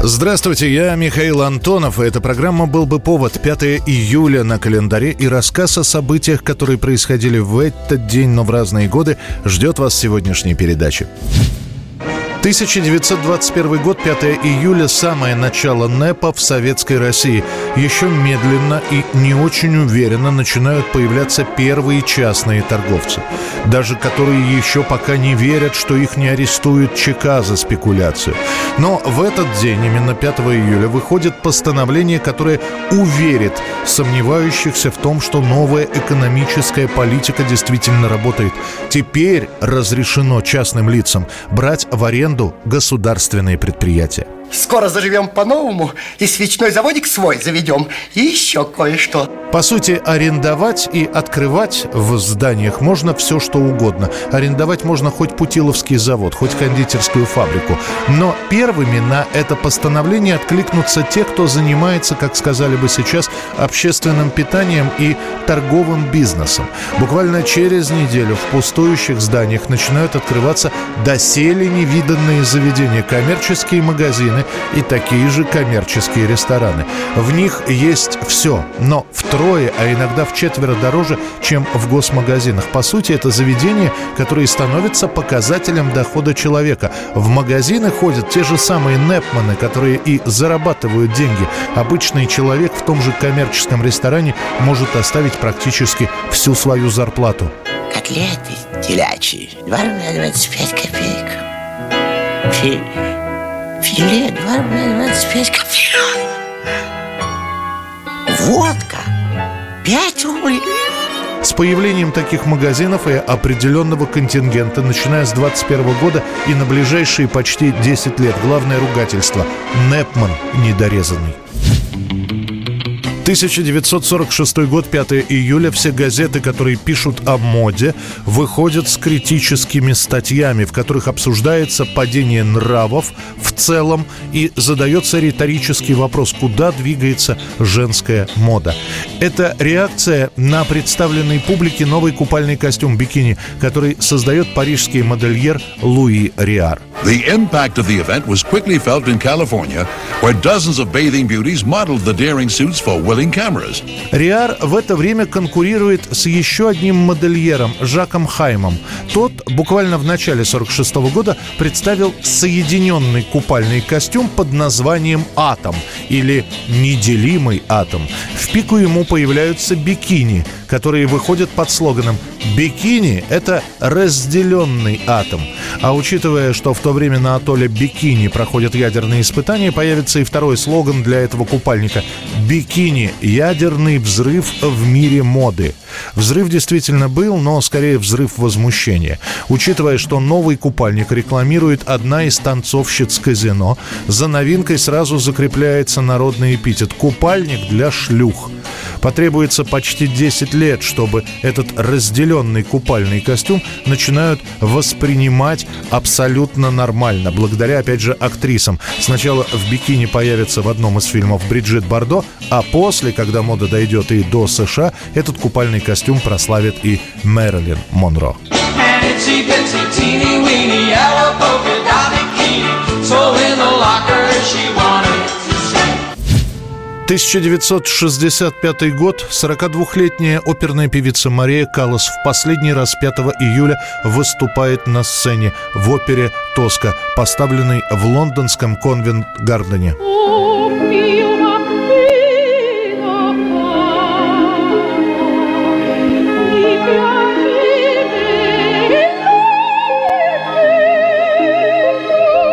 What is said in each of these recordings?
Здравствуйте, я Михаил Антонов, и эта программа «Был бы повод» 5 июля на календаре и рассказ о событиях, которые происходили в этот день, но в разные годы, ждет вас в сегодняшней передаче. 1921 год, 5 июля, самое начало НЭПа в Советской России. Еще медленно и не очень уверенно начинают появляться первые частные торговцы. Даже которые еще пока не верят, что их не арестуют ЧК за спекуляцию. Но в этот день, именно 5 июля, выходит постановление, которое уверит сомневающихся в том, что новая экономическая политика действительно работает. Теперь разрешено частным лицам брать в аренду государственные предприятия. Скоро заживем по-новому и свечной заводик свой заведем и еще кое-что. По сути, арендовать и открывать в зданиях можно все, что угодно. Арендовать можно хоть Путиловский завод, хоть кондитерскую фабрику. Но первыми на это постановление откликнутся те, кто занимается, как сказали бы сейчас, общественным питанием и торговым бизнесом. Буквально через неделю в пустующих зданиях начинают открываться доселе невиданные заведения, коммерческие магазины, рестораны и такие же коммерческие рестораны. В них есть все, но втрое, а иногда в четверо дороже, чем в госмагазинах. По сути, это заведения, которые становятся показателем дохода человека. В магазины ходят те же самые непманы, которые и зарабатывают деньги. Обычный человек в том же коммерческом ресторане может оставить практически всю свою зарплату. Котлеты телячьи. 2 рубля 25 копеек. Филе 2 рубля 25 копеек. Водка 5 рублей. С появлением таких магазинов и определенного контингента, начиная с 21 года и на ближайшие почти 10 лет, главное ругательство – Непман недорезанный. 1946 год, 5 июля. Все газеты, которые пишут о моде, выходят с критическими статьями, в которых обсуждается падение нравов в целом и задается риторический вопрос, куда двигается женская мода. Это реакция на представленный публике новый купальный костюм бикини, который создает парижский модельер Луи Риар. The impact of the event was quickly felt in California, where dozens of bathing beauties modeled the daring suits for willing cameras. Риар в это время конкурирует с еще одним модельером Жаком Хаймом. Тот буквально в начале 46 года представил соединенный купальный костюм под названием «Атом» или «Неделимый атом». В пику ему появляются бикини, которые выходят под слоганом «Бикини – это разделенный атом». А учитывая, что в то время на атолле Бикини проходят ядерные испытания, появится и второй слоган для этого купальника «Бикини – ядерный взрыв в мире моды». Взрыв действительно был, но скорее взрыв возмущения. Учитывая, что новый купальник рекламирует одна из танцовщиц казино, за новинкой сразу закрепляется народный эпитет «Купальник для шлюх». Потребуется почти 10 лет, чтобы этот разделенный купальный костюм начинают воспринимать абсолютно нормально, благодаря, опять же, актрисам. Сначала в бикини появится в одном из фильмов Бриджит Бардо, а после, когда мода дойдет и до США, этот купальный костюм прославит и Мэрилин Монро. So 1965 год. 42-летняя оперная певица Мария Каллас в последний раз 5 июля выступает на сцене в опере «Тоска», поставленной в лондонском конвент-гардене.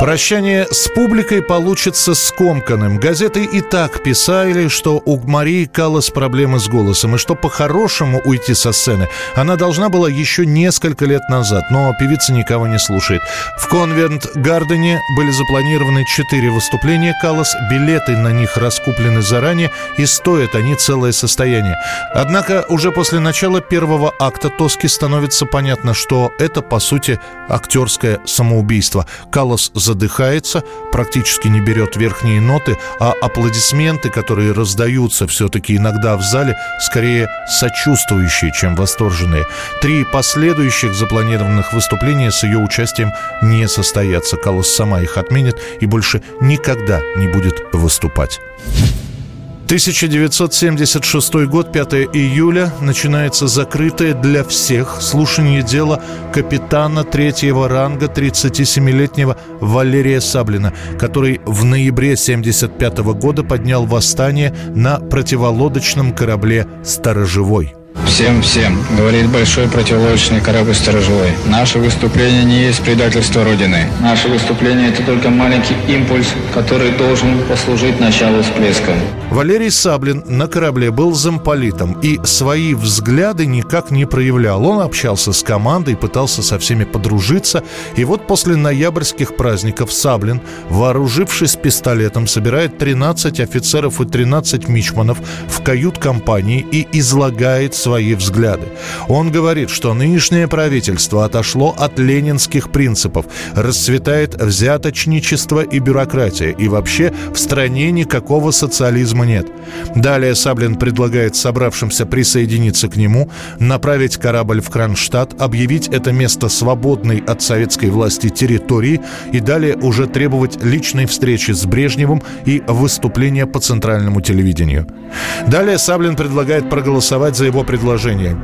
Прощание с публикой получится скомканным. Газеты и так писали, что у Марии Каллас проблемы с голосом, и что по-хорошему уйти со сцены она должна была еще несколько лет назад, но певица никого не слушает. В Конвент-Гардене были запланированы четыре выступления Каллас, билеты на них раскуплены заранее, и стоят они целое состояние. Однако уже после начала первого акта Тоски становится понятно, что это, по сути, актерское самоубийство. Каллас за задыхается, практически не берет верхние ноты, а аплодисменты, которые раздаются все-таки иногда в зале, скорее сочувствующие, чем восторженные. Три последующих запланированных выступления с ее участием не состоятся. Каллас сама их отменит и больше никогда не будет выступать. 1976 год, 5 июля, начинается закрытое для всех слушание дела капитана третьего ранга 37-летнего Валерия Саблина, который в ноябре 1975 года поднял восстание на противолодочном корабле «Сторожевой». Всем-всем, говорит большой противолодочный корабль «Сторожевой». Наше выступление не есть предательство Родины. Наше выступление – это только маленький импульс, который должен послужить началу всплеска. Валерий Саблин на корабле был замполитом и свои взгляды никак не проявлял. Он общался с командой, пытался со всеми подружиться. И вот после ноябрьских праздников Саблин, вооружившись пистолетом, собирает 13 офицеров и 13 мичманов в кают-компании и излагает свои взгляды. Он говорит, что нынешнее правительство отошло от ленинских принципов, расцветает взяточничество и бюрократия, и вообще в стране никакого социализма нет. Далее Саблин предлагает собравшимся присоединиться к нему, направить корабль в Кронштадт, объявить это место свободной от советской власти территории и далее уже требовать личной встречи с Брежневым и выступления по центральному телевидению. Далее Саблин предлагает проголосовать за его предложение.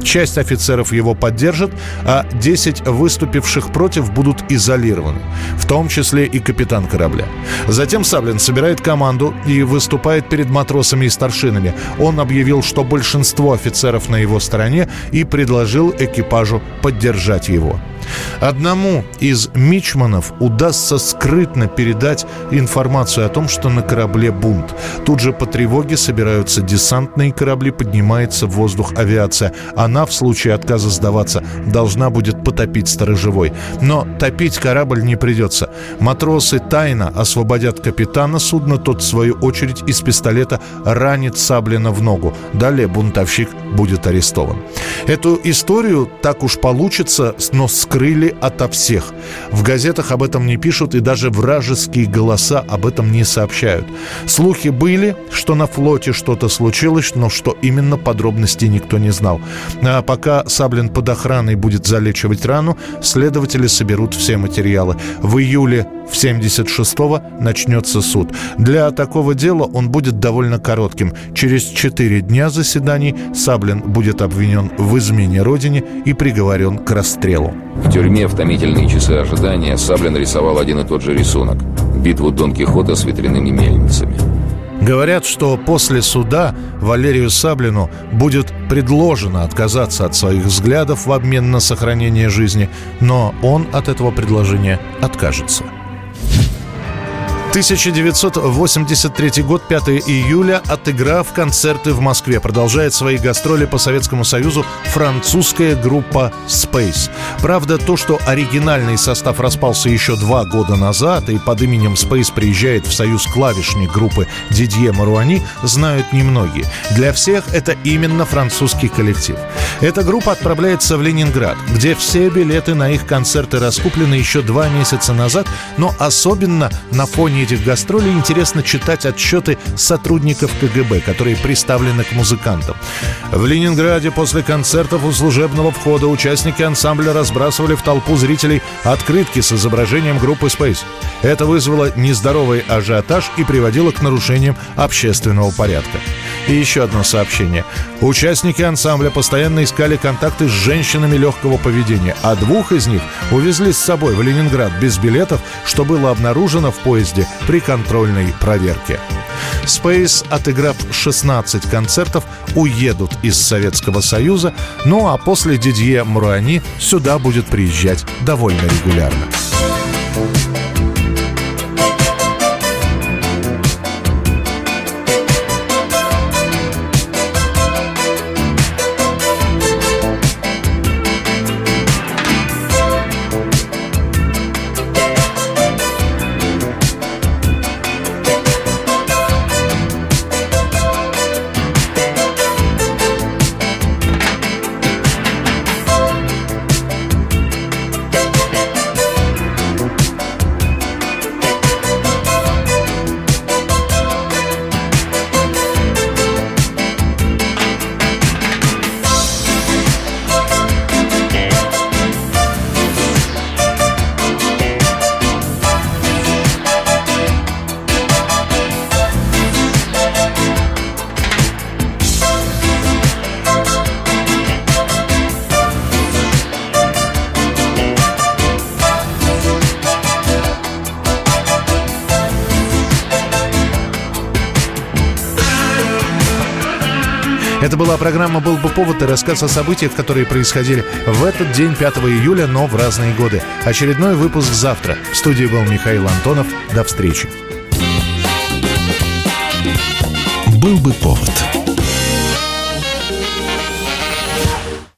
Часть офицеров его поддержит, а 10 выступивших против будут изолированы, в том числе и капитан корабля. Затем Саблин собирает команду и выступает перед матросами и старшинами. Он объявил, что большинство офицеров на его стороне и предложил экипажу поддержать его. Одному из мичманов удастся скрытно передать информацию о том, что на корабле бунт. Тут же по тревоге собираются десантные корабли, поднимается в воздух авиация. Она в случае отказа сдаваться должна будет потопить сторожевой. Но топить корабль не придется. Матросы тайно освободят капитана судна, тот в свою очередь из пистолета ранит Саблина в ногу. Далее бунтовщик будет арестован. Эту историю так уж получится, но скрыть скрыли ото всех. В газетах об этом не пишут, и даже вражеские голоса об этом не сообщают. Слухи были, что на флоте что-то случилось, но что именно подробностей никто не знал. А пока Саблин под охраной будет залечивать рану, следователи соберут все материалы. В июле в 76-го начнется суд. Для такого дела он будет довольно коротким. Через 4 дня заседаний Саблин будет обвинен в измене родине и приговорен к расстрелу. В тюрьме в томительные часы ожидания Саблин рисовал один и тот же рисунок – битву Дон Кихота с ветряными мельницами. Говорят, что после суда Валерию Саблину будет предложено отказаться от своих взглядов в обмен на сохранение жизни, но он от этого предложения откажется. 1983 год, 5 июля, отыграв концерты в Москве, продолжает свои гастроли по Советскому Союзу французская группа Space. Правда, то, что оригинальный состав распался еще два года назад и под именем Space приезжает в союз клавишник группы Дидье Маруани, знают немногие. Для всех это именно французский коллектив. Эта группа отправляется в Ленинград, где все билеты на их концерты раскуплены еще два месяца назад, но особенно на фоне этих гастролей интересно читать отчеты сотрудников КГБ, которые приставлены к музыкантам. В Ленинграде после концертов у служебного входа участники ансамбля разбрасывали в толпу зрителей открытки с изображением группы Space. Это вызвало нездоровый ажиотаж и приводило к нарушениям общественного порядка. И еще одно сообщение. Участники ансамбля постоянно искали контакты с женщинами легкого поведения, а двух из них увезли с собой в Ленинград без билетов, что было обнаружено в поезде при контрольной проверке. Space, отыграв 16 концертов, уедут из Советского Союза, ну а после Дидье Мруани сюда будет приезжать довольно регулярно. Это была программа «Был бы повод» и рассказ о событиях, которые происходили в этот день, 5 июля, но в разные годы. Очередной выпуск завтра. В студии был Михаил Антонов. До встречи. «Был бы повод»